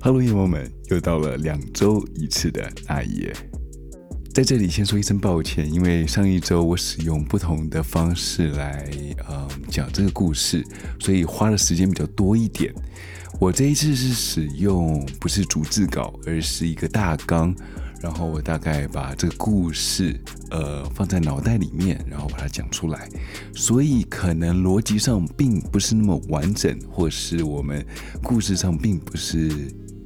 Hello，夜猫们，又到了两周一次的那一夜。在这里先说一声抱歉，因为上一周我使用不同的方式来嗯讲这个故事，所以花的时间比较多一点。我这一次是使用不是逐字稿，而是一个大纲。然后我大概把这个故事，呃，放在脑袋里面，然后把它讲出来，所以可能逻辑上并不是那么完整，或是我们故事上并不是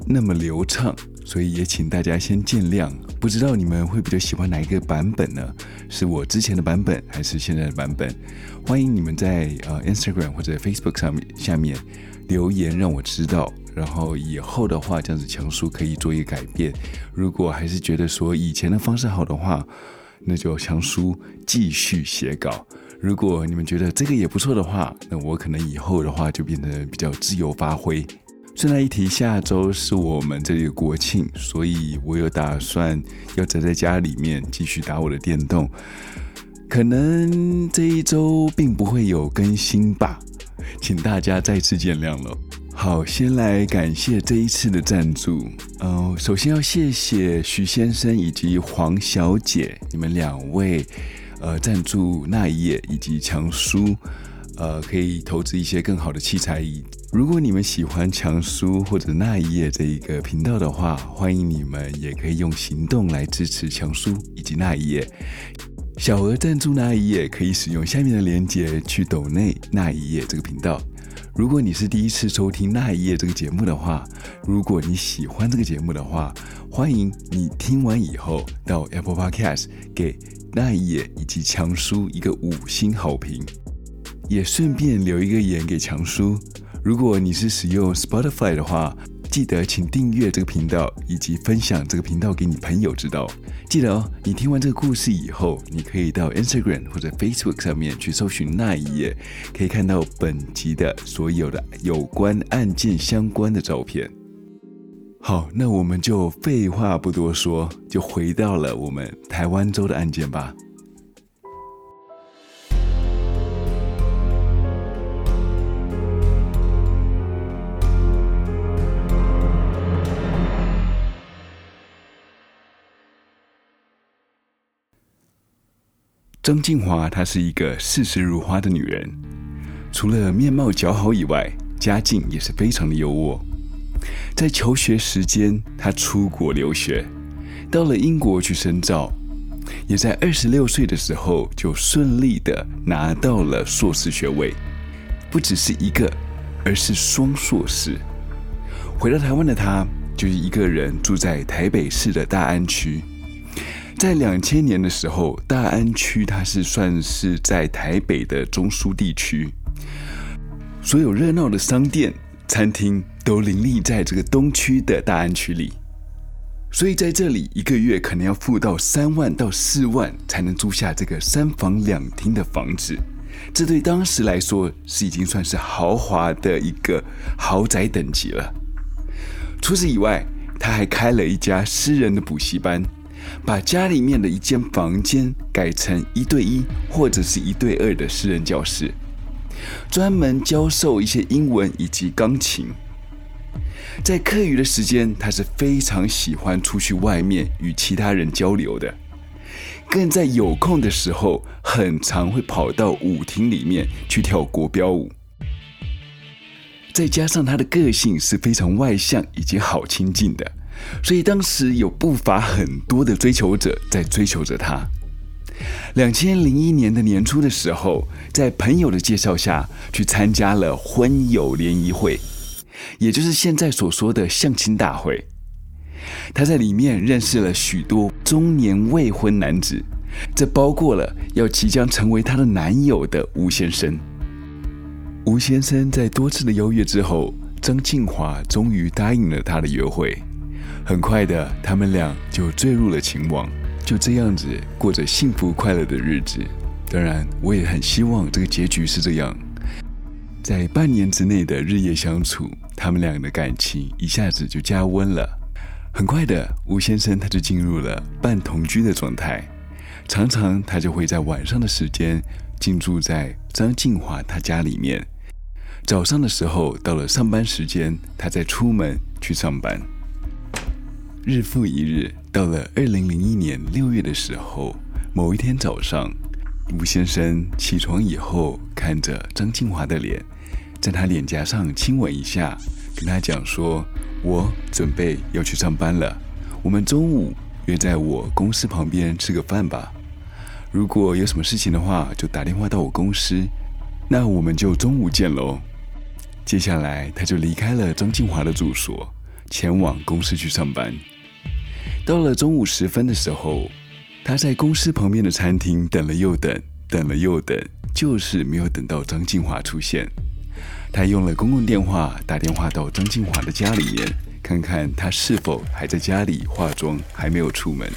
那么流畅，所以也请大家先见谅。不知道你们会比较喜欢哪一个版本呢？是我之前的版本，还是现在的版本？欢迎你们在呃 Instagram 或者 Facebook 上面下面留言，让我知道。然后以后的话，这样子强叔可以做一个改变。如果还是觉得说以前的方式好的话，那就强叔继续写稿。如果你们觉得这个也不错的话，那我可能以后的话就变得比较自由发挥。顺带一提，下周是我们这里的国庆，所以我有打算要宅在家里面继续打我的电动。可能这一周并不会有更新吧，请大家再次见谅了。好，先来感谢这一次的赞助。呃，首先要谢谢徐先生以及黄小姐，你们两位，呃，赞助那一夜以及强叔，呃，可以投资一些更好的器材。如果你们喜欢强叔或者那一夜这一个频道的话，欢迎你们也可以用行动来支持强叔以及那一夜。小额赞助那一夜可以使用下面的链接去抖内那一夜这个频道。如果你是第一次收听那一夜这个节目的话，如果你喜欢这个节目的话，欢迎你听完以后到 Apple Podcast 给那一夜以及强叔一个五星好评，也顺便留一个言给强叔。如果你是使用 Spotify 的话，记得请订阅这个频道，以及分享这个频道给你朋友知道。记得哦，你听完这个故事以后，你可以到 Instagram 或者 Facebook 上面去搜寻那一页，可以看到本集的所有的有关案件相关的照片。好，那我们就废话不多说，就回到了我们台湾州的案件吧。张静华，她是一个视死如花的女人，除了面貌姣好以外，家境也是非常的优渥。在求学时间，她出国留学，到了英国去深造，也在二十六岁的时候就顺利的拿到了硕士学位，不只是一个，而是双硕士。回到台湾的她，就是一个人住在台北市的大安区。在两千年的时候，大安区它是算是在台北的中枢地区，所有热闹的商店、餐厅都林立在这个东区的大安区里，所以在这里一个月可能要付到三万到四万才能租下这个三房两厅的房子，这对当时来说是已经算是豪华的一个豪宅等级了。除此以外，他还开了一家私人的补习班。把家里面的一间房间改成一对一或者是一对二的私人教室，专门教授一些英文以及钢琴。在课余的时间，他是非常喜欢出去外面与其他人交流的，更在有空的时候，很常会跑到舞厅里面去跳国标舞。再加上他的个性是非常外向以及好亲近的。所以当时有不乏很多的追求者在追求着他。两千零一年的年初的时候，在朋友的介绍下去参加了婚友联谊会，也就是现在所说的相亲大会。他在里面认识了许多中年未婚男子，这包括了要即将成为他的男友的吴先生。吴先生在多次的邀约之后，张静华终于答应了他的约会。很快的，他们俩就坠入了情网，就这样子过着幸福快乐的日子。当然，我也很希望这个结局是这样。在半年之内的日夜相处，他们俩的感情一下子就加温了。很快的，吴先生他就进入了半同居的状态，常常他就会在晚上的时间进驻在张静华他家里面，早上的时候到了上班时间，他再出门去上班。日复一日，到了二零零一年六月的时候，某一天早上，吴先生起床以后，看着张静华的脸，在他脸颊上亲吻一下，跟他讲说：“我准备要去上班了，我们中午约在我公司旁边吃个饭吧。如果有什么事情的话，就打电话到我公司，那我们就中午见喽。”接下来，他就离开了张静华的住所，前往公司去上班。到了中午时分的时候，他在公司旁边的餐厅等了又等，等了又等，就是没有等到张静华出现。他用了公共电话打电话到张静华的家里面，看看他是否还在家里化妆，还没有出门。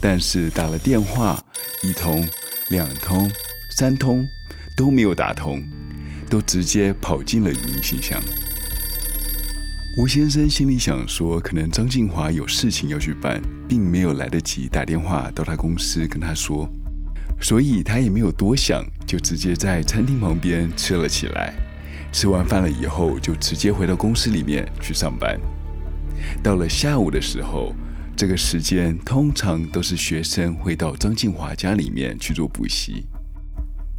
但是打了电话一通、两通、三通都没有打通，都直接跑进了语音信箱。吴先生心里想说，可能张静华有事情要去办，并没有来得及打电话到他公司跟他说，所以他也没有多想，就直接在餐厅旁边吃了起来。吃完饭了以后，就直接回到公司里面去上班。到了下午的时候，这个时间通常都是学生会到张静华家里面去做补习，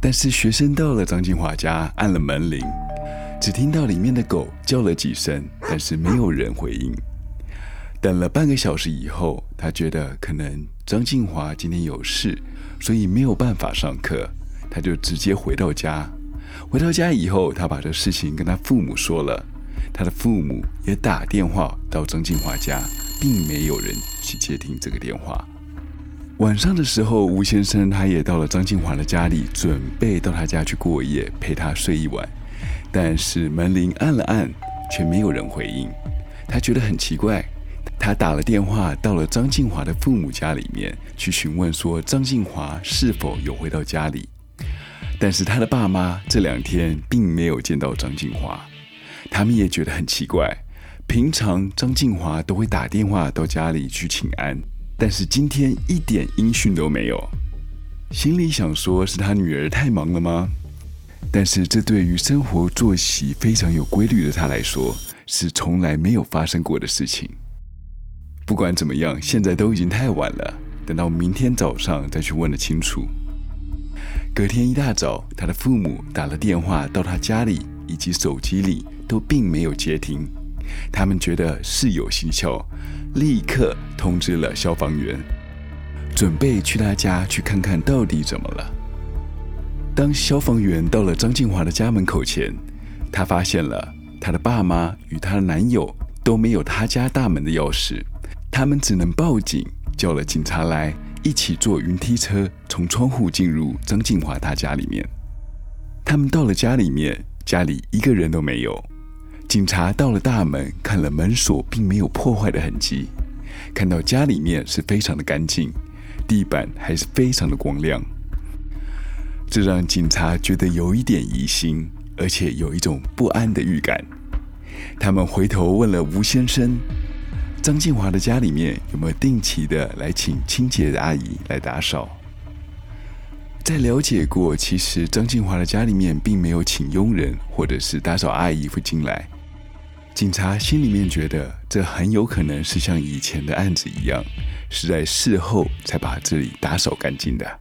但是学生到了张静华家，按了门铃。只听到里面的狗叫了几声，但是没有人回应。等了半个小时以后，他觉得可能张静华今天有事，所以没有办法上课，他就直接回到家。回到家以后，他把这事情跟他父母说了，他的父母也打电话到张静华家，并没有人去接听这个电话。晚上的时候，吴先生他也到了张静华的家里，准备到他家去过夜，陪他睡一晚。但是门铃按了按，却没有人回应。他觉得很奇怪，他打了电话到了张静华的父母家里面去询问，说张静华是否有回到家里。但是他的爸妈这两天并没有见到张静华，他们也觉得很奇怪。平常张静华都会打电话到家里去请安，但是今天一点音讯都没有。心里想说，是他女儿太忙了吗？但是，这对于生活作息非常有规律的他来说，是从来没有发生过的事情。不管怎么样，现在都已经太晚了，等到明天早上再去问得清楚。隔天一大早，他的父母打了电话到他家里，以及手机里都并没有接听。他们觉得事有蹊跷，立刻通知了消防员，准备去他家去看看到底怎么了。当消防员到了张静华的家门口前，他发现了他的爸妈与他的男友都没有他家大门的钥匙，他们只能报警，叫了警察来一起坐云梯车从窗户进入张静华他家里面。他们到了家里面，家里一个人都没有。警察到了大门，看了门锁并没有破坏的痕迹，看到家里面是非常的干净，地板还是非常的光亮。这让警察觉得有一点疑心，而且有一种不安的预感。他们回头问了吴先生：“张静华的家里面有没有定期的来请清洁的阿姨来打扫？”在了解过，其实张静华的家里面并没有请佣人或者是打扫阿姨会进来。警察心里面觉得，这很有可能是像以前的案子一样，是在事后才把这里打扫干净的。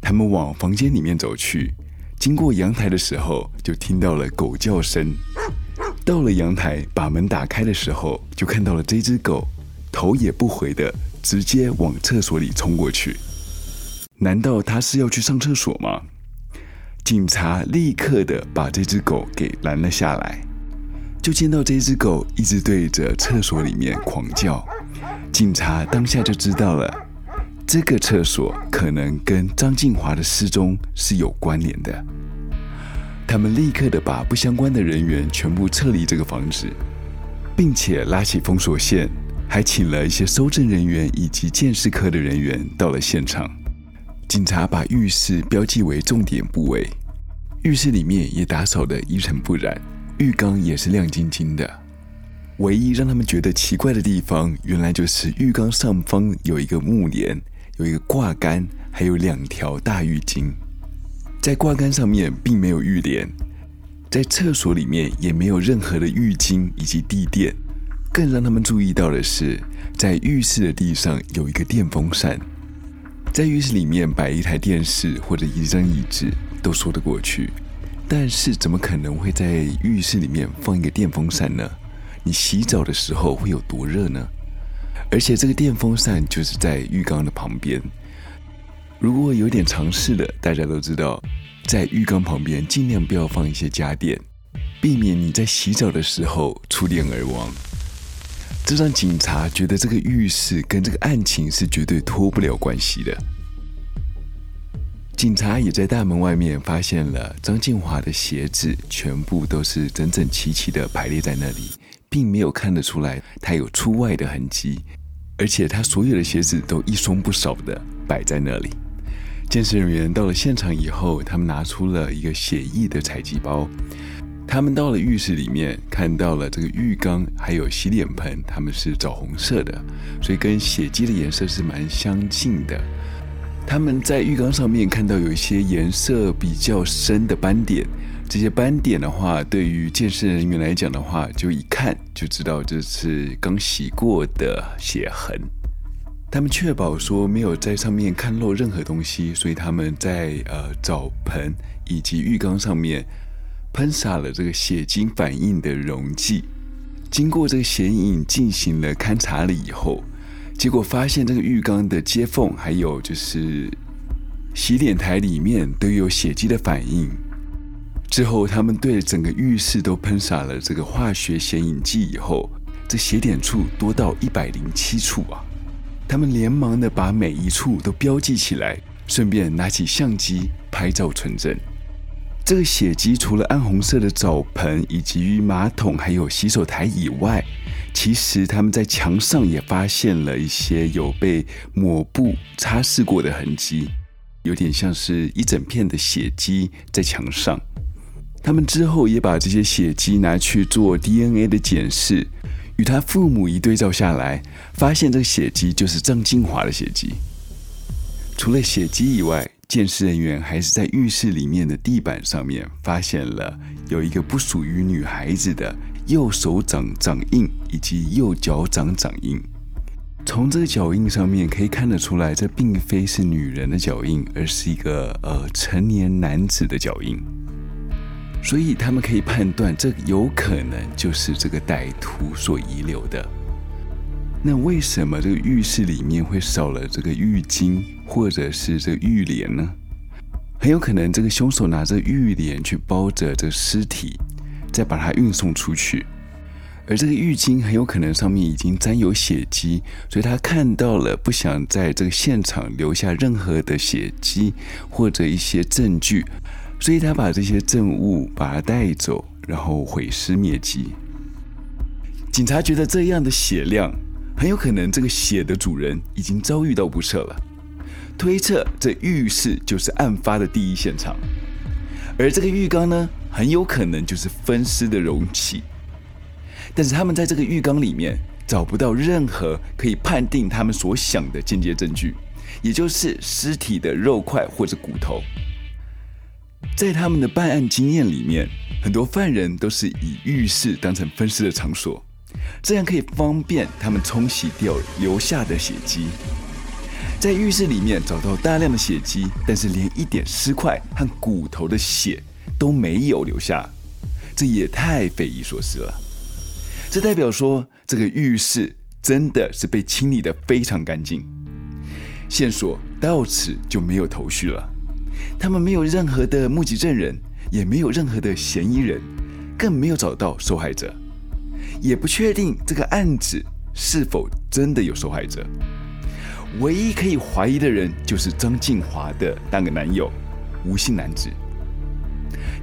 他们往房间里面走去，经过阳台的时候，就听到了狗叫声。到了阳台，把门打开的时候，就看到了这只狗，头也不回的直接往厕所里冲过去。难道它是要去上厕所吗？警察立刻的把这只狗给拦了下来，就见到这只狗一直对着厕所里面狂叫。警察当下就知道了。这个厕所可能跟张静华的失踪是有关联的。他们立刻的把不相关的人员全部撤离这个房子，并且拉起封锁线，还请了一些搜证人员以及鉴识科的人员到了现场。警察把浴室标记为重点部位，浴室里面也打扫得一尘不染，浴缸也是亮晶晶的。唯一让他们觉得奇怪的地方，原来就是浴缸上方有一个木帘。有一个挂杆，还有两条大浴巾，在挂杆上面并没有浴帘，在厕所里面也没有任何的浴巾以及地垫。更让他们注意到的是，在浴室的地上有一个电风扇。在浴室里面摆一台电视或者一张椅子都说得过去，但是怎么可能会在浴室里面放一个电风扇呢？你洗澡的时候会有多热呢？而且这个电风扇就是在浴缸的旁边。如果有点常识的，大家都知道，在浴缸旁边尽量不要放一些家电，避免你在洗澡的时候触电而亡。这让警察觉得这个浴室跟这个案情是绝对脱不了关系的。警察也在大门外面发现了张静华的鞋子，全部都是整整齐齐的排列在那里，并没有看得出来他有出外的痕迹，而且他所有的鞋子都一双不少的摆在那里。鉴识人员到了现场以后，他们拿出了一个血迹的采集包。他们到了浴室里面，看到了这个浴缸还有洗脸盆，它们是枣红色的，所以跟血迹的颜色是蛮相近的。他们在浴缸上面看到有一些颜色比较深的斑点，这些斑点的话，对于鉴识人员来讲的话，就一看就知道这是刚洗过的血痕。他们确保说没有在上面看漏任何东西，所以他们在呃澡盆以及浴缸上面。喷洒了这个血精反应的溶剂，经过这个显影进行了勘察了以后，结果发现这个浴缸的接缝还有就是洗脸台里面都有血迹的反应。之后，他们对整个浴室都喷洒了这个化学显影剂以后，这血点处多到一百零七处啊！他们连忙的把每一处都标记起来，顺便拿起相机拍照存证。这个血迹除了暗红色的澡盆以及马桶还有洗手台以外，其实他们在墙上也发现了一些有被抹布擦拭过的痕迹，有点像是一整片的血迹在墙上。他们之后也把这些血迹拿去做 DNA 的检视，与他父母一对照下来，发现这个血迹就是张静华的血迹。除了血迹以外，鉴识人员还是在浴室里面的地板上面发现了有一个不属于女孩子的右手掌掌印以及右脚掌掌印。从这个脚印上面可以看得出来，这并非是女人的脚印，而是一个呃成年男子的脚印。所以他们可以判断，这有可能就是这个歹徒所遗留的。那为什么这个浴室里面会少了这个浴巾或者是这个浴帘呢？很有可能这个凶手拿着浴帘去包着这个尸体，再把它运送出去。而这个浴巾很有可能上面已经沾有血迹，所以他看到了，不想在这个现场留下任何的血迹或者一些证据，所以他把这些证物把它带走，然后毁尸灭迹。警察觉得这样的血量。很有可能这个血的主人已经遭遇到不测了，推测这浴室就是案发的第一现场，而这个浴缸呢，很有可能就是分尸的容器。但是他们在这个浴缸里面找不到任何可以判定他们所想的间接证据，也就是尸体的肉块或者骨头。在他们的办案经验里面，很多犯人都是以浴室当成分尸的场所。这样可以方便他们冲洗掉留下的血迹。在浴室里面找到大量的血迹，但是连一点尸块和骨头的血都没有留下，这也太匪夷所思了。这代表说，这个浴室真的是被清理得非常干净，线索到此就没有头绪了。他们没有任何的目击证人，也没有任何的嫌疑人，更没有找到受害者。也不确定这个案子是否真的有受害者，唯一可以怀疑的人就是张静华的那个男友吴姓男子。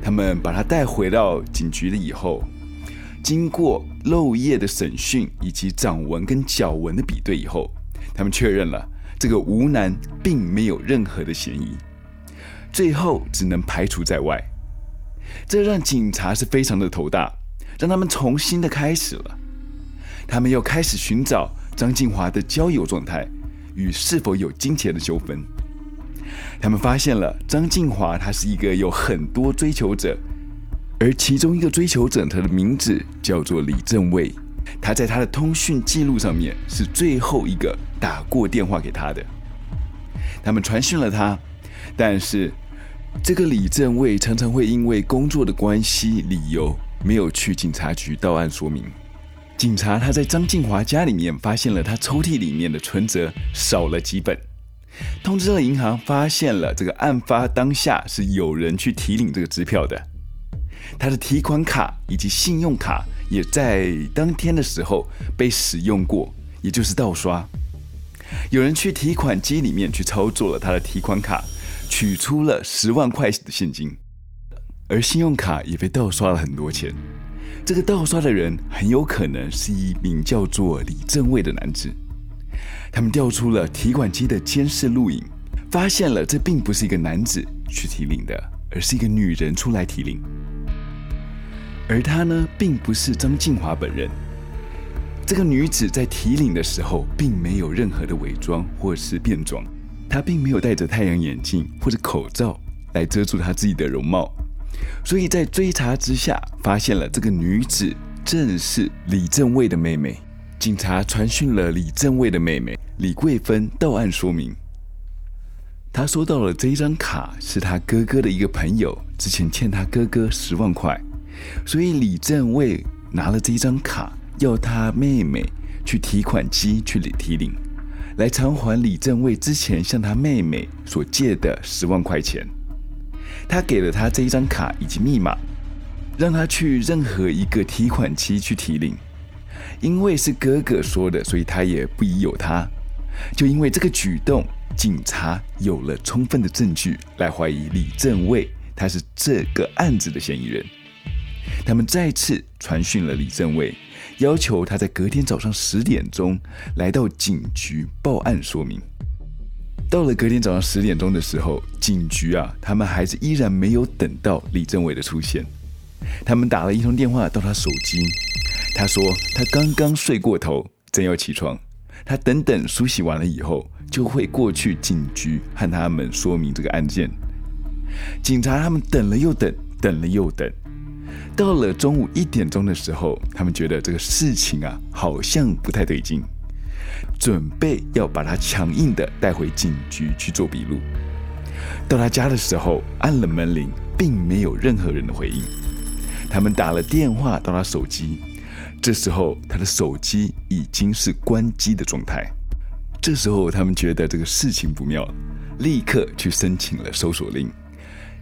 他们把他带回到警局了以后，经过漏液的审讯以及掌纹跟脚纹的比对以后，他们确认了这个吴男并没有任何的嫌疑，最后只能排除在外。这让警察是非常的头大。让他们重新的开始了，他们又开始寻找张静华的交友状态与是否有金钱的纠纷。他们发现了张静华，她是一个有很多追求者，而其中一个追求者，他的名字叫做李正卫，他在他的通讯记录上面是最后一个打过电话给他的。他们传讯了他，但是这个李正卫常常会因为工作的关系理由没有去警察局到案说明。警察他在张静华家里面发现了他抽屉里面的存折少了几本，通知了银行，发现了这个案发当下是有人去提领这个支票的。他的提款卡以及信用卡也在当天的时候被使用过，也就是盗刷。有人去提款机里面去操作了他的提款卡，取出了十万块的现金，而信用卡也被盗刷了很多钱。这个盗刷的人很有可能是一名叫做李正卫的男子。他们调出了提款机的监视录影，发现了这并不是一个男子去提领的，而是一个女人出来提领。而她呢，并不是张静华本人。这个女子在提领的时候，并没有任何的伪装或是变装，他并没有戴着太阳眼镜或者口罩来遮住他自己的容貌。所以在追查之下，发现了这个女子正是李正卫的妹妹。警察传讯了李正卫的妹妹李桂芬到案说明，她收到了这一张卡，是她哥哥的一个朋友之前欠她哥哥十万块。所以李正卫拿了这一张卡，要他妹妹去提款机去领提领，来偿还李正卫之前向他妹妹所借的十万块钱。他给了他这一张卡以及密码，让他去任何一个提款机去提领。因为是哥哥说的，所以他也不疑有他。就因为这个举动，警察有了充分的证据来怀疑李正卫，他是这个案子的嫌疑人。他们再次传讯了李正卫，要求他在隔天早上十点钟来到警局报案说明。到了隔天早上十点钟的时候，警局啊，他们还是依然没有等到李正卫的出现。他们打了一通电话到他手机，他说他刚刚睡过头，正要起床。他等等梳洗完了以后，就会过去警局和他们说明这个案件。警察他们等了又等，等了又等。到了中午一点钟的时候，他们觉得这个事情啊好像不太对劲，准备要把他强硬的带回警局去做笔录。到他家的时候，按了门铃，并没有任何人的回应。他们打了电话到他手机，这时候他的手机已经是关机的状态。这时候他们觉得这个事情不妙，立刻去申请了搜索令。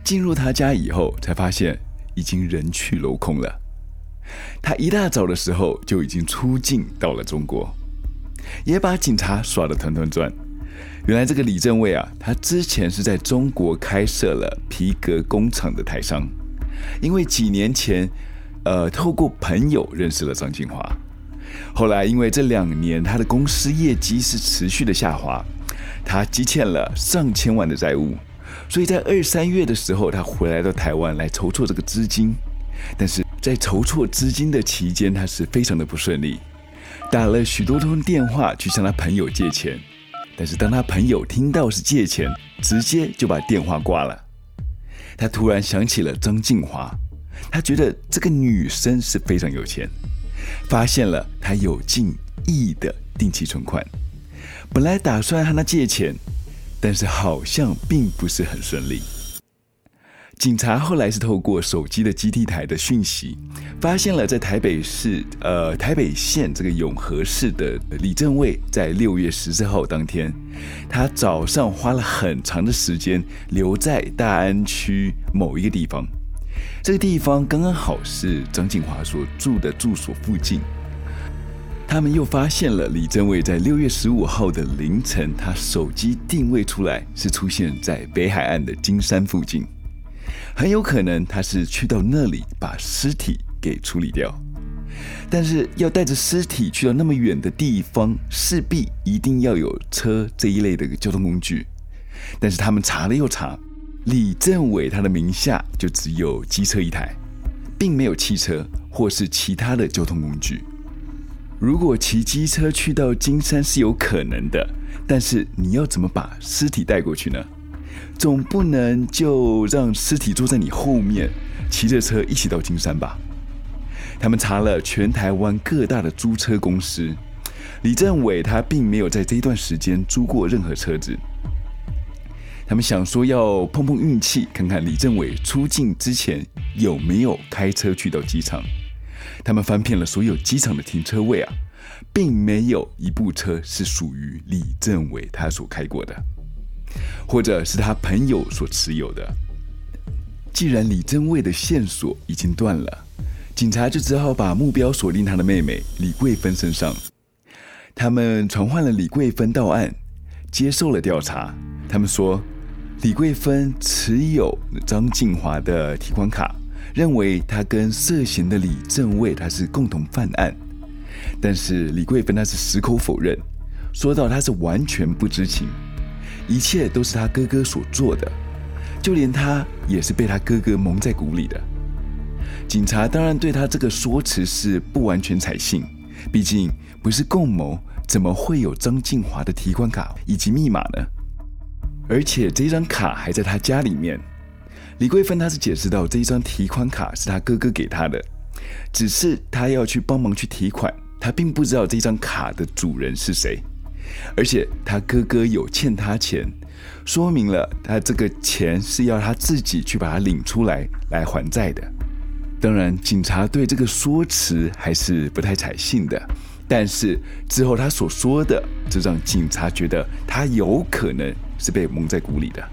进入他家以后，才发现。已经人去楼空了。他一大早的时候就已经出境到了中国，也把警察耍得团团转。原来这个李正卫啊，他之前是在中国开设了皮革工厂的台商，因为几年前，呃，透过朋友认识了张静华。后来因为这两年他的公司业绩是持续的下滑，他积欠了上千万的债务。所以在二三月的时候，他回来到台湾来筹措这个资金，但是在筹措资金的期间，他是非常的不顺利，打了许多通电话去向他朋友借钱，但是当他朋友听到是借钱，直接就把电话挂了。他突然想起了张静华，他觉得这个女生是非常有钱，发现了她有近亿的定期存款，本来打算和她借钱。但是好像并不是很顺利。警察后来是透过手机的基地台的讯息，发现了在台北市呃台北县这个永和市的李正卫，在六月十四号当天，他早上花了很长的时间留在大安区某一个地方，这个地方刚刚好是张静华所住的住所附近。他们又发现了李正卫在六月十五号的凌晨，他手机定位出来是出现在北海岸的金山附近，很有可能他是去到那里把尸体给处理掉。但是要带着尸体去到那么远的地方，势必一定要有车这一类的交通工具。但是他们查了又查，李正卫他的名下就只有机车一台，并没有汽车或是其他的交通工具。如果骑机车去到金山是有可能的，但是你要怎么把尸体带过去呢？总不能就让尸体坐在你后面，骑着车一起到金山吧。他们查了全台湾各大的租车公司，李政伟他并没有在这一段时间租过任何车子。他们想说要碰碰运气，看看李政伟出境之前有没有开车去到机场。他们翻遍了所有机场的停车位啊，并没有一部车是属于李正伟他所开过的，或者是他朋友所持有的。既然李正伟的线索已经断了，警察就只好把目标锁定他的妹妹李桂芬身上。他们传唤了李桂芬到案，接受了调查。他们说，李桂芬持有张静华的提款卡。认为他跟涉嫌的李正伟他是共同犯案，但是李桂芬他是矢口否认，说到他是完全不知情，一切都是他哥哥所做的，就连他也是被他哥哥蒙在鼓里的。警察当然对他这个说辞是不完全采信，毕竟不是共谋，怎么会有张静华的提款卡以及密码呢？而且这张卡还在他家里面。李桂芬，她是解释到这一张提款卡是他哥哥给她的，只是他要去帮忙去提款，他并不知道这张卡的主人是谁，而且他哥哥有欠他钱，说明了他这个钱是要他自己去把它领出来来还债的。当然，警察对这个说辞还是不太采信的，但是之后他所说的，就让警察觉得他有可能是被蒙在鼓里的。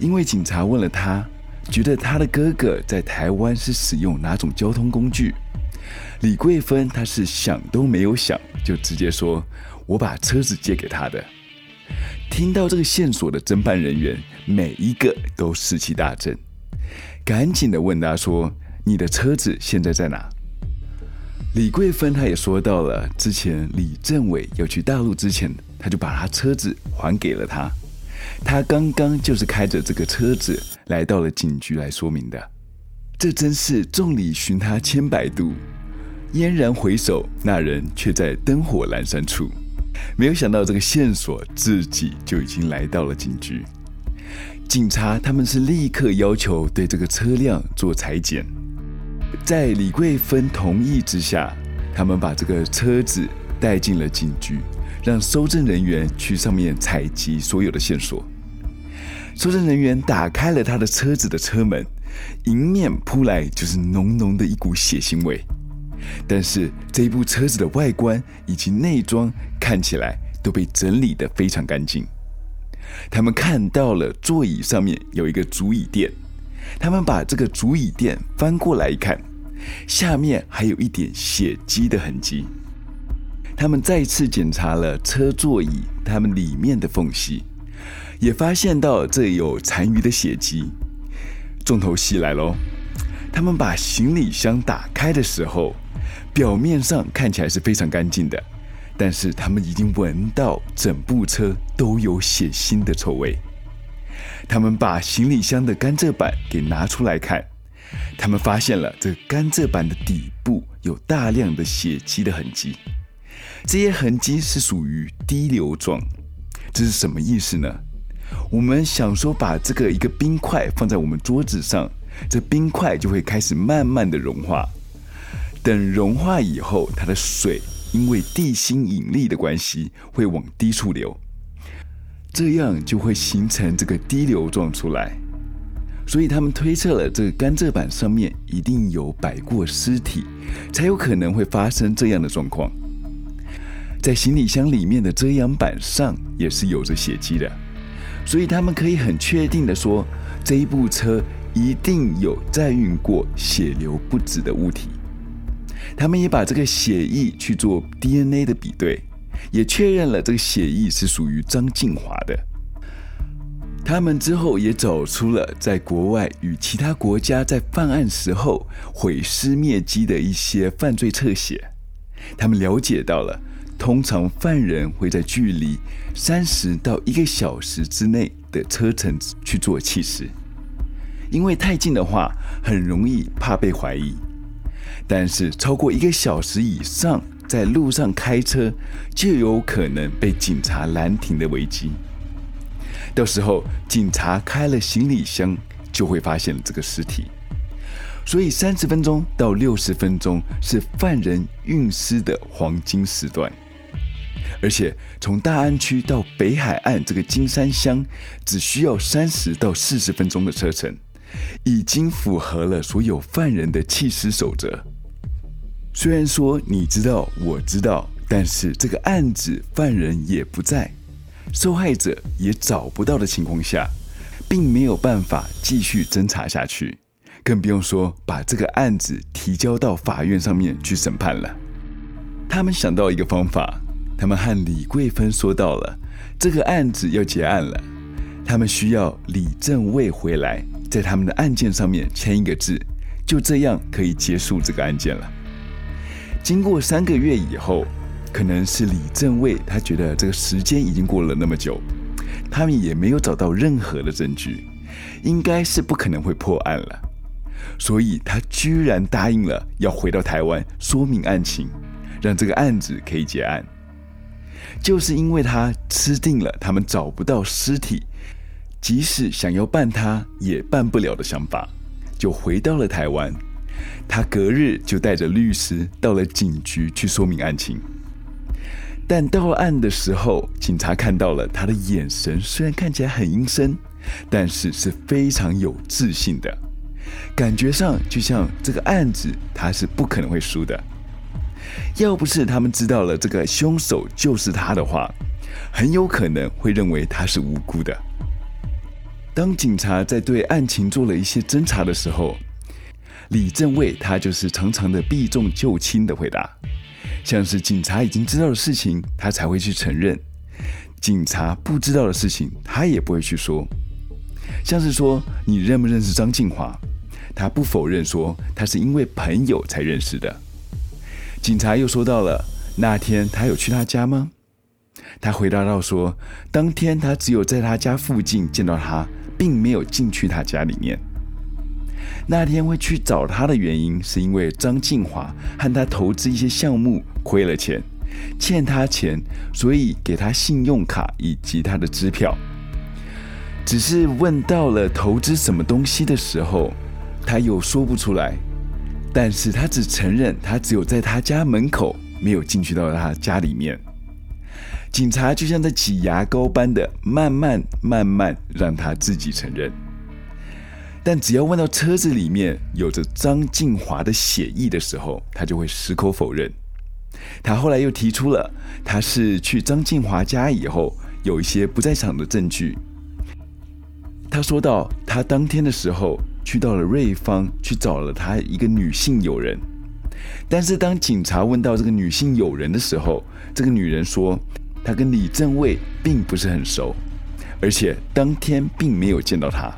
因为警察问了他，觉得他的哥哥在台湾是使用哪种交通工具？李桂芬他是想都没有想，就直接说：“我把车子借给他的。”听到这个线索的侦办人员每一个都士气大振，赶紧的问他说：“你的车子现在在哪？”李桂芬他也说到了，之前李政伟要去大陆之前，他就把他车子还给了他。他刚刚就是开着这个车子来到了警局来说明的，这真是众里寻他千百度，蓦然回首，那人却在灯火阑珊处。没有想到这个线索自己就已经来到了警局。警察他们是立刻要求对这个车辆做裁剪，在李桂芬同意之下，他们把这个车子带进了警局。让搜证人员去上面采集所有的线索。搜证人员打开了他的车子的车门，迎面扑来就是浓浓的一股血腥味。但是这一部车子的外观以及内装看起来都被整理得非常干净。他们看到了座椅上面有一个足椅垫，他们把这个足椅垫翻过来一看，下面还有一点血迹的痕迹。他们再次检查了车座椅，他们里面的缝隙，也发现到这有残余的血迹。重头戏来喽！他们把行李箱打开的时候，表面上看起来是非常干净的，但是他们已经闻到整部车都有血腥的臭味。他们把行李箱的甘蔗板给拿出来看，他们发现了这甘蔗板的底部有大量的血迹的痕迹。这些痕迹是属于滴流状，这是什么意思呢？我们想说，把这个一个冰块放在我们桌子上，这冰块就会开始慢慢的融化。等融化以后，它的水因为地心引力的关系会往低处流，这样就会形成这个滴流状出来。所以他们推测了，这个甘蔗板上面一定有摆过尸体，才有可能会发生这样的状况。在行李箱里面的遮阳板上也是有着血迹的，所以他们可以很确定的说，这一部车一定有载运过血流不止的物体。他们也把这个血迹去做 DNA 的比对，也确认了这个血迹是属于张静华的。他们之后也找出了在国外与其他国家在犯案时候毁尸灭迹的一些犯罪侧写，他们了解到了。通常犯人会在距离三十到一个小时之内的车程去做弃尸，因为太近的话很容易怕被怀疑，但是超过一个小时以上在路上开车就有可能被警察拦停的危机。到时候警察开了行李箱，就会发现这个尸体。所以三十分钟到六十分钟是犯人运尸的黄金时段。而且从大安区到北海岸这个金山乡，只需要三十到四十分钟的车程，已经符合了所有犯人的弃尸守则。虽然说你知道，我知道，但是这个案子犯人也不在，受害者也找不到的情况下，并没有办法继续侦查下去，更不用说把这个案子提交到法院上面去审判了。他们想到一个方法。他们和李桂芬说到了这个案子要结案了，他们需要李正卫回来，在他们的案件上面签一个字，就这样可以结束这个案件了。经过三个月以后，可能是李正卫他觉得这个时间已经过了那么久，他们也没有找到任何的证据，应该是不可能会破案了，所以他居然答应了要回到台湾说明案情，让这个案子可以结案。就是因为他吃定了他们找不到尸体，即使想要办他也办不了的想法，就回到了台湾。他隔日就带着律师到了警局去说明案情。但到案的时候，警察看到了他的眼神，虽然看起来很阴森，但是是非常有自信的，感觉上就像这个案子他是不可能会输的。要不是他们知道了这个凶手就是他的话，很有可能会认为他是无辜的。当警察在对案情做了一些侦查的时候，李正卫他就是常常的避重就轻的回答，像是警察已经知道的事情，他才会去承认；警察不知道的事情，他也不会去说。像是说你认不认识张静华，他不否认说他是因为朋友才认识的。警察又说到了那天，他有去他家吗？他回答到说，当天他只有在他家附近见到他，并没有进去他家里面。那天会去找他的原因，是因为张静华和他投资一些项目亏了钱，欠他钱，所以给他信用卡以及他的支票。只是问到了投资什么东西的时候，他又说不出来。但是他只承认，他只有在他家门口，没有进去到他家里面。警察就像在挤牙膏般的慢慢慢慢让他自己承认。但只要问到车子里面有着张静华的血液的时候，他就会矢口否认。他后来又提出了，他是去张静华家以后有一些不在场的证据。他说到，他当天的时候。去到了瑞芳，去找了他一个女性友人，但是当警察问到这个女性友人的时候，这个女人说她跟李正卫并不是很熟，而且当天并没有见到他。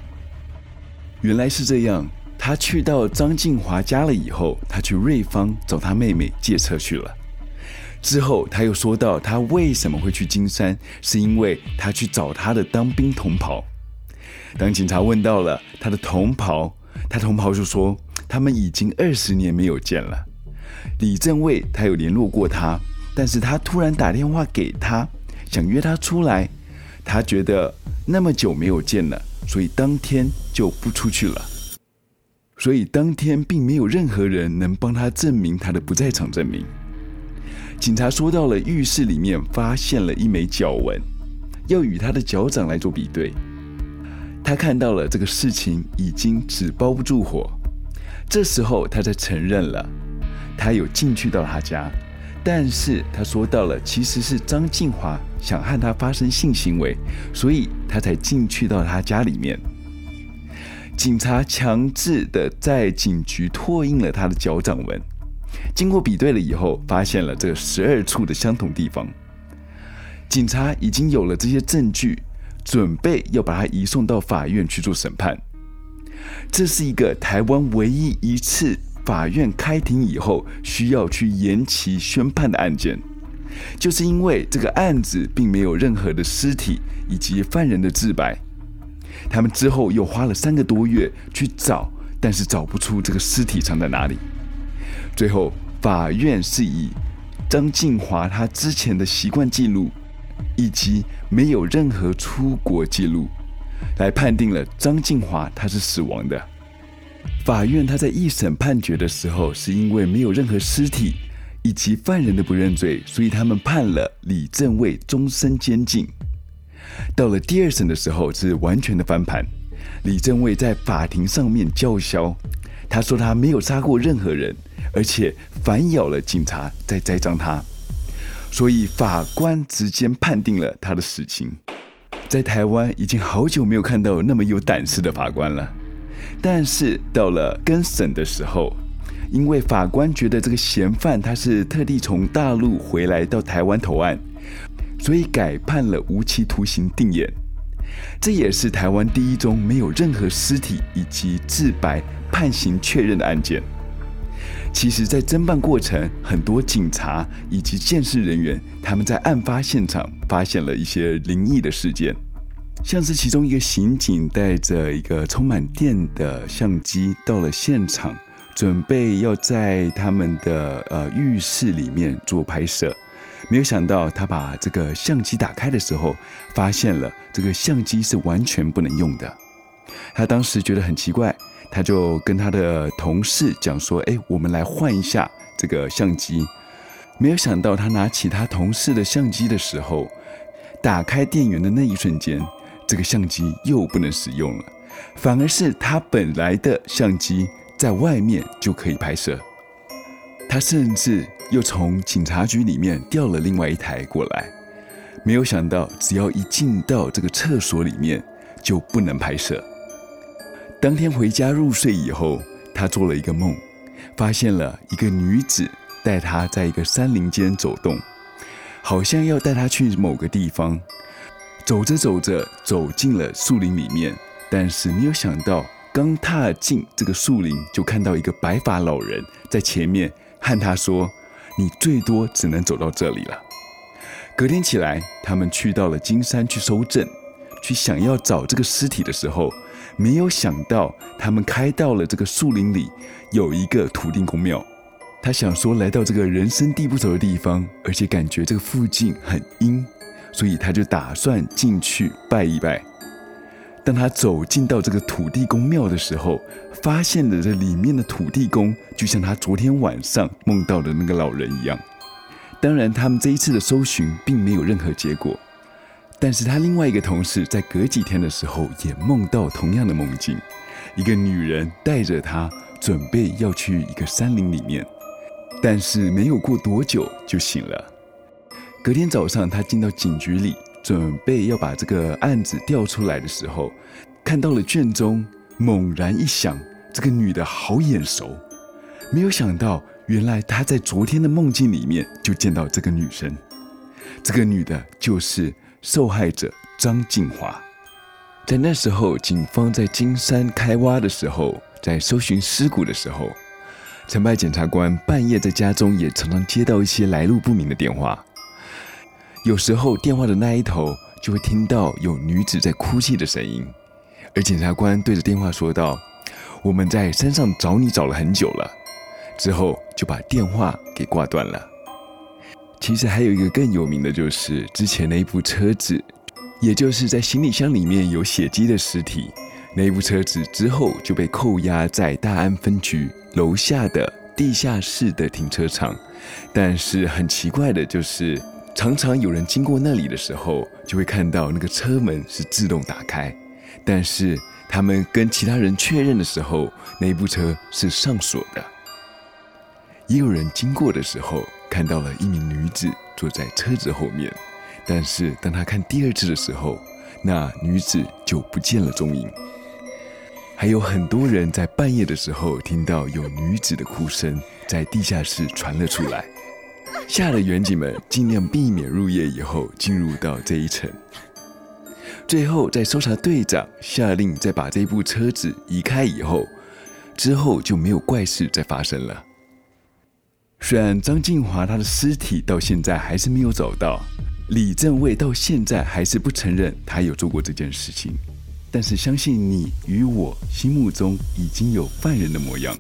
原来是这样，他去到张静华家了以后，他去瑞芳找他妹妹借车去了。之后他又说到他为什么会去金山，是因为他去找他的当兵同袍。当警察问到了他的同袍，他同袍就说他们已经二十年没有见了。李正卫他有联络过他，但是他突然打电话给他，想约他出来。他觉得那么久没有见了，所以当天就不出去了。所以当天并没有任何人能帮他证明他的不在场证明。警察说到了浴室里面发现了一枚脚纹，要与他的脚掌来做比对。他看到了这个事情已经纸包不住火，这时候他才承认了，他有进去到他家，但是他说到了其实是张静华想和他发生性行为，所以他才进去到他家里面。警察强制的在警局拓印了他的脚掌纹，经过比对了以后，发现了这十二处的相同地方。警察已经有了这些证据。准备要把他移送到法院去做审判，这是一个台湾唯一一次法院开庭以后需要去延期宣判的案件，就是因为这个案子并没有任何的尸体以及犯人的自白，他们之后又花了三个多月去找，但是找不出这个尸体藏在哪里，最后法院是以张静华他之前的习惯记录。以及没有任何出国记录，来判定了张静华他是死亡的。法院他在一审判决的时候，是因为没有任何尸体以及犯人的不认罪，所以他们判了李正卫终身监禁。到了第二审的时候，是完全的翻盘。李正卫在法庭上面叫嚣，他说他没有杀过任何人，而且反咬了警察在栽赃他，所以法官直接判定了他的死刑。在台湾已经好久没有看到那么有胆识的法官了，但是到了更审的时候，因为法官觉得这个嫌犯他是特地从大陆回来到台湾投案。所以改判了无期徒刑定谳，这也是台湾第一宗没有任何尸体以及自白判刑确认的案件。其实，在侦办过程，很多警察以及监视人员，他们在案发现场发现了一些灵异的事件，像是其中一个刑警带着一个充满电的相机到了现场，准备要在他们的呃浴室里面做拍摄。没有想到，他把这个相机打开的时候，发现了这个相机是完全不能用的。他当时觉得很奇怪，他就跟他的同事讲说：“哎，我们来换一下这个相机。”没有想到，他拿起他同事的相机的时候，打开电源的那一瞬间，这个相机又不能使用了，反而是他本来的相机在外面就可以拍摄。他甚至又从警察局里面调了另外一台过来，没有想到，只要一进到这个厕所里面，就不能拍摄。当天回家入睡以后，他做了一个梦，发现了一个女子带他在一个山林间走动，好像要带他去某个地方。走着走着，走进了树林里面，但是没有想到，刚踏进这个树林，就看到一个白发老人在前面。和他说：“你最多只能走到这里了。”隔天起来，他们去到了金山去搜证，去想要找这个尸体的时候，没有想到他们开到了这个树林里，有一个土地公庙。他想说，来到这个人生地不熟的地方，而且感觉这个附近很阴，所以他就打算进去拜一拜。当他走进到这个土地公庙的时候，发现了这里面的土地公就像他昨天晚上梦到的那个老人一样。当然，他们这一次的搜寻并没有任何结果。但是他另外一个同事在隔几天的时候也梦到同样的梦境，一个女人带着他准备要去一个山林里面，但是没有过多久就醒了。隔天早上，他进到警局里。准备要把这个案子调出来的时候，看到了卷宗，猛然一想，这个女的好眼熟，没有想到，原来他在昨天的梦境里面就见到这个女生，这个女的就是受害者张静华。在那时候，警方在金山开挖的时候，在搜寻尸骨的时候，陈派检察官半夜在家中也常常接到一些来路不明的电话。有时候电话的那一头就会听到有女子在哭泣的声音，而检察官对着电话说道：“我们在山上找你找了很久了。”之后就把电话给挂断了。其实还有一个更有名的就是之前那一部车子，也就是在行李箱里面有血迹的尸体，那一部车子之后就被扣押在大安分局楼下的地下室的停车场。但是很奇怪的就是。常常有人经过那里的时候，就会看到那个车门是自动打开，但是他们跟其他人确认的时候，那部车是上锁的。也有人经过的时候，看到了一名女子坐在车子后面，但是当他看第二次的时候，那女子就不见了踪影。还有很多人在半夜的时候听到有女子的哭声在地下室传了出来。吓得园警们尽量避免入夜以后进入到这一层。最后，在搜查队长下令再把这部车子移开以后，之后就没有怪事再发生了。虽然张静华他的尸体到现在还是没有找到，李正卫到现在还是不承认他有做过这件事情，但是相信你与我心目中已经有犯人的模样。